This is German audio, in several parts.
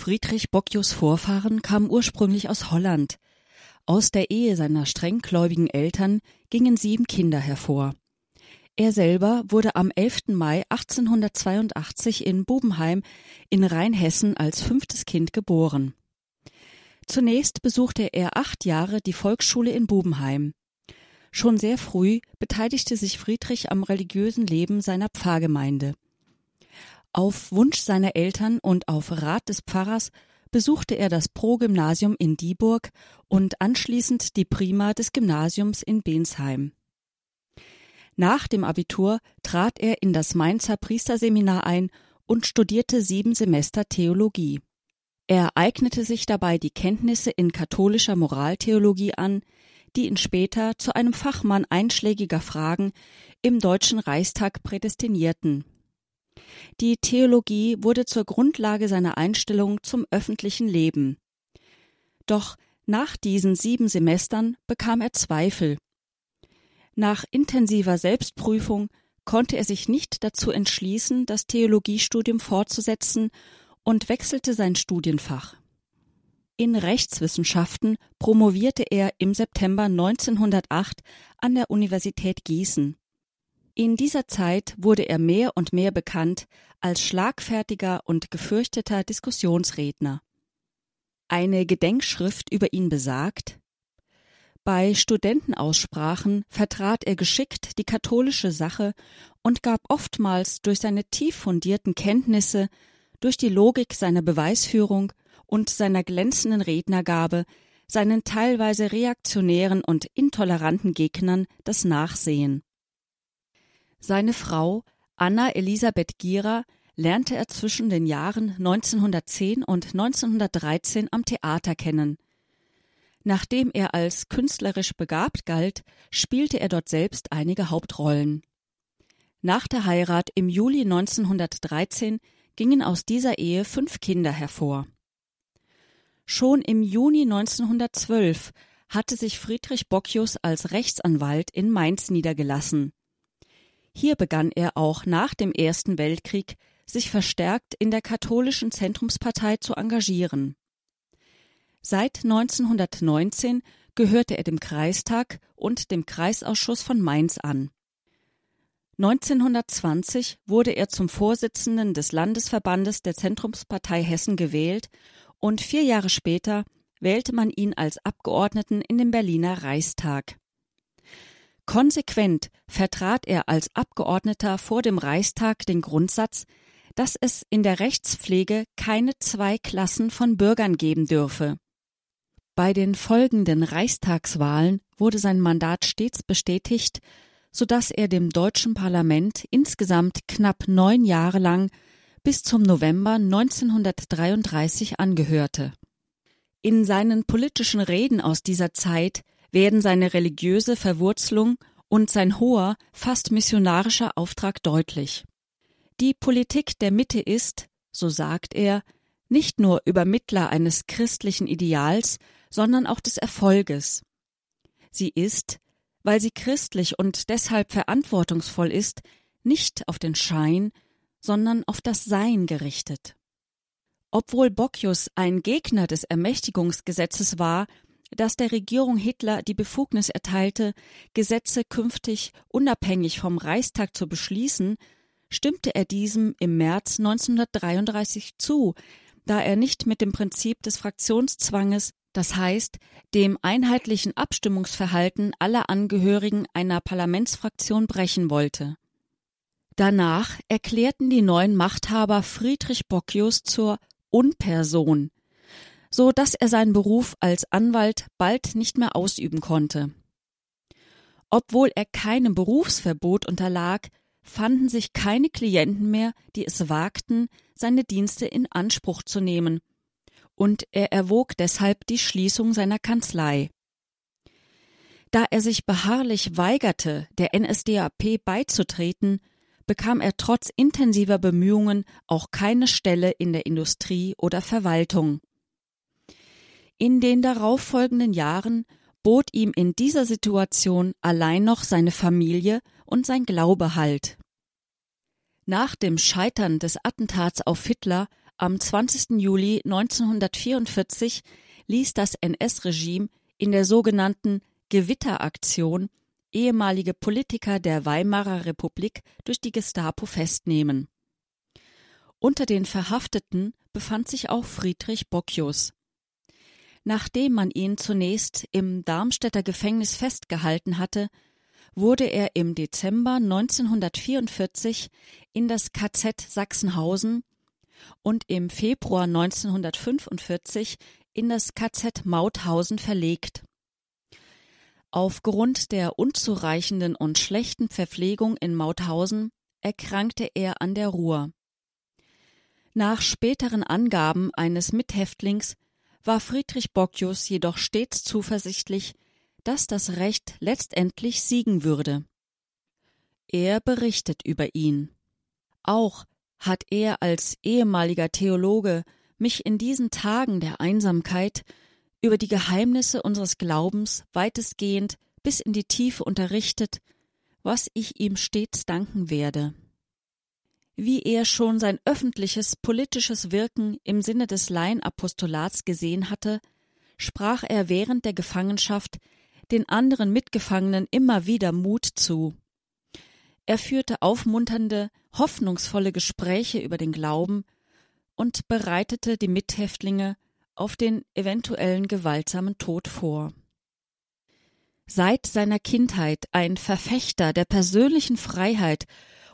Friedrich Bockius Vorfahren kamen ursprünglich aus Holland. Aus der Ehe seiner strenggläubigen Eltern gingen sieben Kinder hervor. Er selber wurde am 11. Mai 1882 in Bubenheim in Rheinhessen als fünftes Kind geboren. Zunächst besuchte er acht Jahre die Volksschule in Bubenheim. Schon sehr früh beteiligte sich Friedrich am religiösen Leben seiner Pfarrgemeinde. Auf Wunsch seiner Eltern und auf Rat des Pfarrers besuchte er das Pro-Gymnasium in Dieburg und anschließend die Prima des Gymnasiums in Bensheim. Nach dem Abitur trat er in das Mainzer Priesterseminar ein und studierte sieben Semester Theologie. Er eignete sich dabei die Kenntnisse in katholischer Moraltheologie an, die ihn später zu einem Fachmann einschlägiger Fragen im Deutschen Reichstag prädestinierten. Die Theologie wurde zur Grundlage seiner Einstellung zum öffentlichen Leben. Doch nach diesen sieben Semestern bekam er Zweifel. Nach intensiver Selbstprüfung konnte er sich nicht dazu entschließen, das Theologiestudium fortzusetzen und wechselte sein Studienfach. In Rechtswissenschaften promovierte er im September 1908 an der Universität Gießen. In dieser Zeit wurde er mehr und mehr bekannt als schlagfertiger und gefürchteter Diskussionsredner. Eine Gedenkschrift über ihn besagt Bei Studentenaussprachen vertrat er geschickt die katholische Sache und gab oftmals durch seine tief fundierten Kenntnisse, durch die Logik seiner Beweisführung und seiner glänzenden Rednergabe seinen teilweise reaktionären und intoleranten Gegnern das Nachsehen. Seine Frau Anna Elisabeth Gierer lernte er zwischen den Jahren 1910 und 1913 am Theater kennen. Nachdem er als künstlerisch begabt galt, spielte er dort selbst einige Hauptrollen. Nach der Heirat im Juli 1913 gingen aus dieser Ehe fünf Kinder hervor. Schon im Juni 1912 hatte sich Friedrich Bockius als Rechtsanwalt in Mainz niedergelassen. Hier begann er auch nach dem Ersten Weltkrieg sich verstärkt in der katholischen Zentrumspartei zu engagieren. Seit 1919 gehörte er dem Kreistag und dem Kreisausschuss von Mainz an. 1920 wurde er zum Vorsitzenden des Landesverbandes der Zentrumspartei Hessen gewählt und vier Jahre später wählte man ihn als Abgeordneten in den Berliner Reichstag. Konsequent vertrat er als Abgeordneter vor dem Reichstag den Grundsatz, dass es in der Rechtspflege keine zwei Klassen von Bürgern geben dürfe. Bei den folgenden Reichstagswahlen wurde sein Mandat stets bestätigt, so dass er dem deutschen Parlament insgesamt knapp neun Jahre lang bis zum November 1933 angehörte. In seinen politischen Reden aus dieser Zeit werden seine religiöse Verwurzelung und sein hoher, fast missionarischer Auftrag deutlich. Die Politik der Mitte ist, so sagt er, nicht nur Übermittler eines christlichen Ideals, sondern auch des Erfolges. Sie ist, weil sie christlich und deshalb verantwortungsvoll ist, nicht auf den Schein, sondern auf das Sein gerichtet. Obwohl Bocchius ein Gegner des Ermächtigungsgesetzes war, dass der Regierung Hitler die Befugnis erteilte, Gesetze künftig unabhängig vom Reichstag zu beschließen, stimmte er diesem im März 1933 zu, da er nicht mit dem Prinzip des Fraktionszwanges, das heißt dem einheitlichen Abstimmungsverhalten aller Angehörigen einer Parlamentsfraktion brechen wollte. Danach erklärten die neuen Machthaber Friedrich Bocchius zur Unperson, so dass er seinen Beruf als Anwalt bald nicht mehr ausüben konnte. Obwohl er keinem Berufsverbot unterlag, fanden sich keine Klienten mehr, die es wagten, seine Dienste in Anspruch zu nehmen, und er erwog deshalb die Schließung seiner Kanzlei. Da er sich beharrlich weigerte, der NSDAP beizutreten, bekam er trotz intensiver Bemühungen auch keine Stelle in der Industrie oder Verwaltung. In den darauffolgenden Jahren bot ihm in dieser Situation allein noch seine Familie und sein Glaube Halt. Nach dem Scheitern des Attentats auf Hitler Am 20. Juli 1944 ließ das NS-Regime in der sogenannten Gewitteraktion ehemalige Politiker der Weimarer Republik durch die Gestapo festnehmen. Unter den Verhafteten befand sich auch Friedrich Bockius. Nachdem man ihn zunächst im Darmstädter Gefängnis festgehalten hatte, wurde er im Dezember 1944 in das KZ Sachsenhausen und im Februar 1945 in das KZ Mauthausen verlegt. Aufgrund der unzureichenden und schlechten Verpflegung in Mauthausen erkrankte er an der Ruhr. Nach späteren Angaben eines Mithäftlings war Friedrich Bockius jedoch stets zuversichtlich, dass das Recht letztendlich siegen würde. Er berichtet über ihn. Auch hat er als ehemaliger Theologe mich in diesen Tagen der Einsamkeit über die Geheimnisse unseres Glaubens weitestgehend bis in die Tiefe unterrichtet, was ich ihm stets danken werde. Wie er schon sein öffentliches politisches Wirken im Sinne des Laienapostolats gesehen hatte, sprach er während der Gefangenschaft den anderen Mitgefangenen immer wieder Mut zu. Er führte aufmunternde, hoffnungsvolle Gespräche über den Glauben und bereitete die Mithäftlinge auf den eventuellen gewaltsamen Tod vor. Seit seiner Kindheit ein Verfechter der persönlichen Freiheit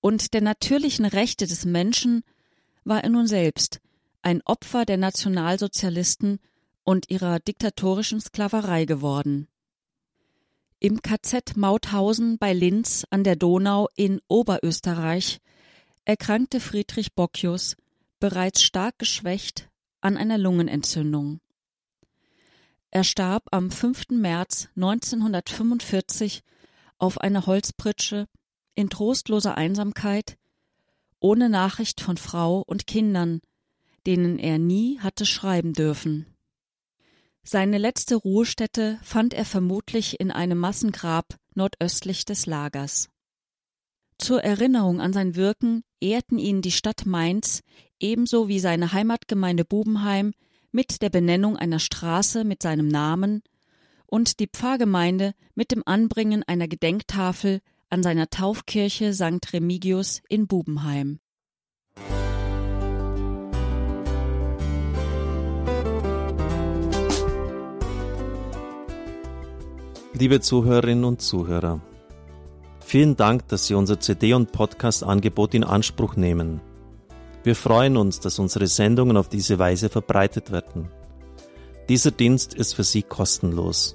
und der natürlichen Rechte des Menschen, war er nun selbst ein Opfer der Nationalsozialisten und ihrer diktatorischen Sklaverei geworden. Im KZ Mauthausen bei Linz an der Donau in Oberösterreich erkrankte Friedrich Bockius, bereits stark geschwächt, an einer Lungenentzündung. Er starb am 5. März 1945 auf einer Holzpritsche in trostloser Einsamkeit, ohne Nachricht von Frau und Kindern, denen er nie hatte schreiben dürfen. Seine letzte Ruhestätte fand er vermutlich in einem Massengrab nordöstlich des Lagers. Zur Erinnerung an sein Wirken ehrten ihn die Stadt Mainz ebenso wie seine Heimatgemeinde Bubenheim mit der Benennung einer Straße mit seinem Namen und die Pfarrgemeinde mit dem Anbringen einer Gedenktafel an seiner Taufkirche St. Remigius in Bubenheim. Liebe Zuhörerinnen und Zuhörer, Vielen Dank, dass Sie unser CD- und Podcast-Angebot in Anspruch nehmen. Wir freuen uns, dass unsere Sendungen auf diese Weise verbreitet werden. Dieser Dienst ist für Sie kostenlos.